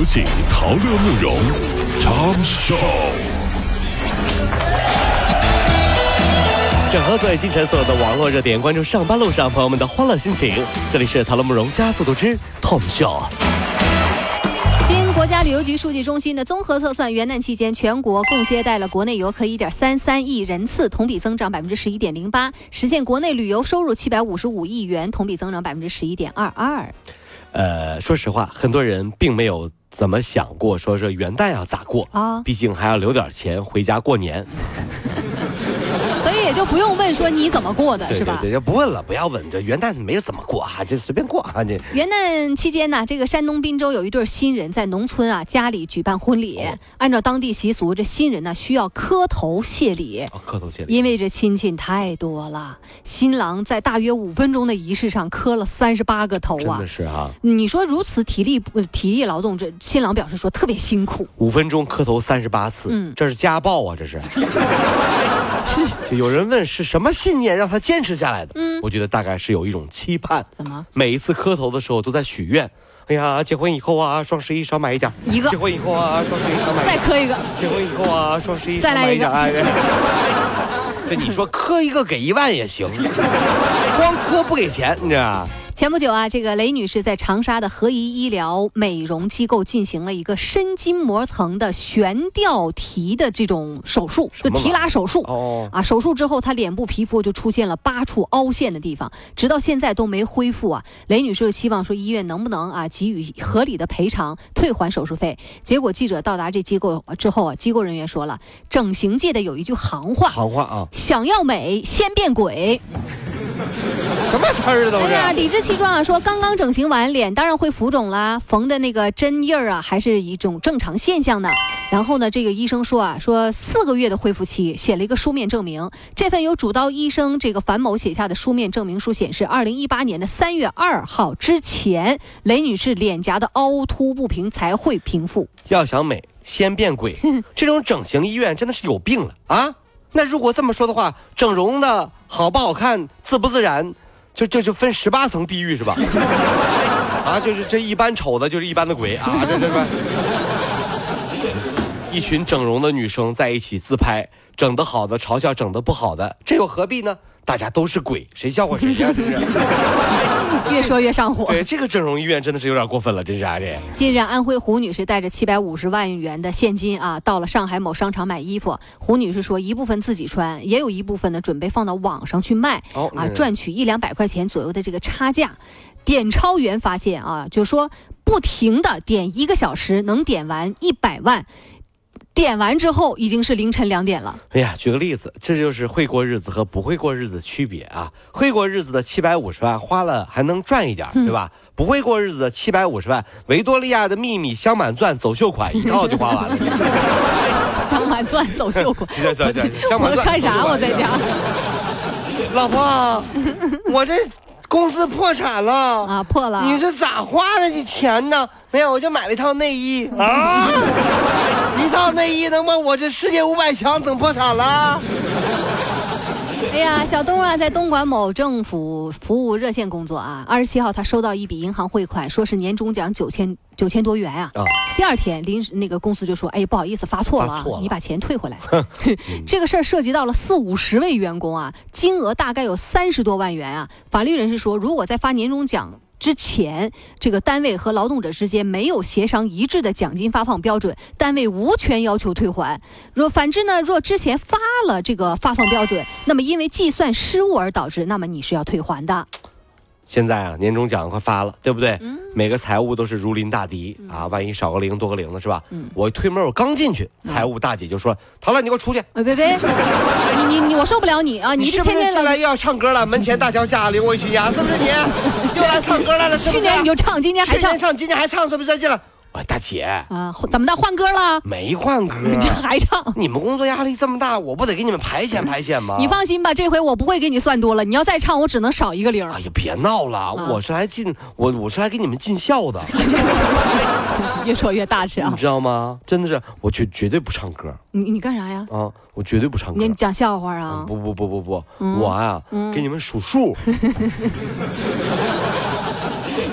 有请陶乐慕容 Tom Show。整合最新城所有的网络热点，关注上班路上朋友们的欢乐心情。这里是陶乐慕容加速度之 Tom Show。经国家旅游局数据中心的综合测算，元旦期间全国共接待了国内游客一点三三亿人次，同比增长百分之十一点零八，实现国内旅游收入七百五十五亿元，同比增长百分之十一点二二。呃，说实话，很多人并没有怎么想过，说是元旦要咋过？啊。毕竟还要留点钱回家过年，也就不用问说你怎么过的，是吧？对对对，就不问了，不要问，这元旦没有怎么过啊，就随便过啊，这元旦期间呢，这个山东滨州有一对新人在农村啊家里举办婚礼，哦按照当地习俗，这新人呢需要磕头谢礼。啊磕头谢礼。因为这亲戚太多了，新郎在大约五分钟的仪式上磕了三十八个头啊真的！是啊，你说如此体力呃体力劳动，这新郎表示说特别辛苦。五分钟磕头三十八次，嗯这是家暴啊，这是。就有人问是什么信念让他坚持下来的？嗯我觉得大概是有一种期盼，怎么？每一次磕头的时候都在许愿。哎呀，结婚以后啊，双十一少买一点儿。一个结婚以后啊，双十一少买一点。再磕一个，结婚以后啊，双十一再来一个少买点儿哎这你说磕一个给一万也行，光磕不给钱，你知道吧？前不久啊，这个雷女士在长沙的合宜医疗美容机构进行了一个深筋膜层的悬吊提的这种手术，就提拉手术。哦，啊，手术之后，她脸部皮肤就出现了八处凹陷的地方，直到现在都没恢复啊。雷女士就希望说，医院能不能啊给予合理的赔偿，退还手术费。结果记者到达这机构之后啊，机构人员说了，整形界的有一句行话，行话啊，想要美先变鬼。什么词儿啊都哎呀，理直气壮啊，说刚刚整形完，脸当然会浮肿啦，缝的那个针印儿啊，还是一种正常现象呢。然后呢，这个医生说啊，说四个月的恢复期，写了一个书面证明。这份由主刀医生这个樊某写下的书面证明书显示，二零一八年的三月二号之前，雷女士脸颊的凹凸不平才会平复。要想美，先变鬼。这种整形医院真的是有病了啊！那如果这么说的话，整容的好不好看、自不自然，就就就分十八层地狱是吧？啊，就是这一般丑的，就是一般的鬼啊！这这这，一群整容的女生在一起自拍，整得好的嘲笑整得不好的，这又何必呢？大家都是鬼，谁笑话谁呀？这是。越说越上火。对，这个整容医院真的是有点过分了，真是啊这。近日，安徽胡女士带着七百五十万元的现金啊，到了上海某商场买衣服。胡女士说，一部分自己穿，也有一部分呢准备放到网上去卖，啊，赚取一两百块钱左右的这个差价。点钞员发现啊，就说不停的点一个小时能点完一百万，点完之后已经是凌晨两点了。哎呀，举个例子，这就是会过日子和不会过日子的区别啊！会过日子的七百五十万花了还能赚一点儿，对吧？不会过日子的七百五十万，维多利亚的秘密镶满钻走秀款一套就花完了。镶满钻走秀款，我看啥？我在家 老婆，我这公司破产了。啊，破了。你是咋花的这钱呢？没有，我就买了一套内衣 啊，一套内衣能把我这世界五百强整破产了。哎呀，小东啊，在东莞某政府服务热线工作啊。二十七号，他收到一笔银行汇款，说是年终奖九千九千多元啊。啊第二天，临时那个公司就说：“哎，不好意思，发错了啊，发错了你把钱退回来。” 这个事儿涉及到了四五十位员工啊，金额大概有三十多万元啊。法律人士说，如果再发年终奖。之前，这个单位和劳动者之间没有协商一致的奖金发放标准，单位无权要求退还。若反之呢，若之前发了这个发放标准，那么因为计算失误而导致，那么你是要退还的。现在啊，年终奖快发了，对不对？嗯每个财务都是如临大敌、啊，万一少个零多个零了是吧？嗯我一推门，我刚进去，财务大姐就说：“陶乐，你给我出去！哎，别别，你你你，我受不了你啊！你是不天天来，是进来又要唱歌了？门前大桥下领我一曲呀，是不是你？又来唱歌来了，是不去是？年你就唱，今年还唱去年唱，今年还唱，是不是？进来，我说大姐啊？怎么的？换歌了？没换歌，你 这还唱？你们工作压力这么大，我不得给你们排遣 排遣吗？你放心吧，这回我不会给你算多了。你要再唱，我只能少一个零哎。呀，别闹了，我是来尽我我是来给你们尽孝的，越说越大声啊你！知道吗？真的是，我绝绝对不唱歌你你干啥呀？啊，我绝对不唱歌。你讲笑话啊？不不不不不，我啊，给你们数数。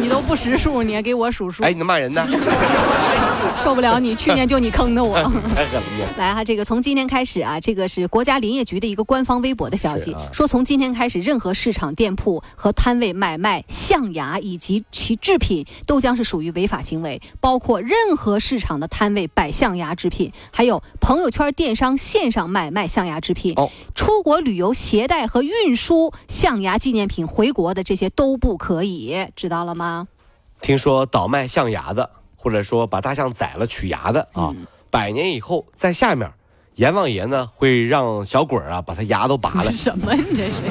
你都不识数，你还给我数数，哎，你骂人呢？受不了你！去年就你坑的我。太狠了！来哈，这个从今天开始啊，这个是国家林业局的一个官方微博的消息，啊说从今天开始，任何市场店铺和摊位买卖象牙以及其制品都将是属于违法行为，包括任何市场的摊位摆象牙制品，还有朋友圈电商线上买卖象牙制品，哦出国旅游携带和运输象牙纪念品回国的这些都不可以，知道了吗？听说倒卖象牙的，或者说把大象宰了取牙的啊，嗯百年以后在下面，阎王爷呢会让小鬼儿啊把他牙都拔了，什么？你这是？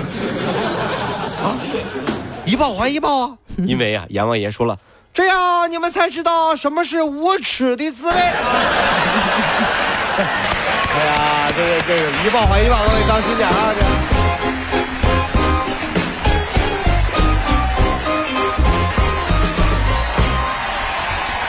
啊一报还一报啊！因为啊，阎王爷说了，这样你们才知道什么是无耻的滋味啊！哎呀，这个这个一报还一报，各位当心点啊！这。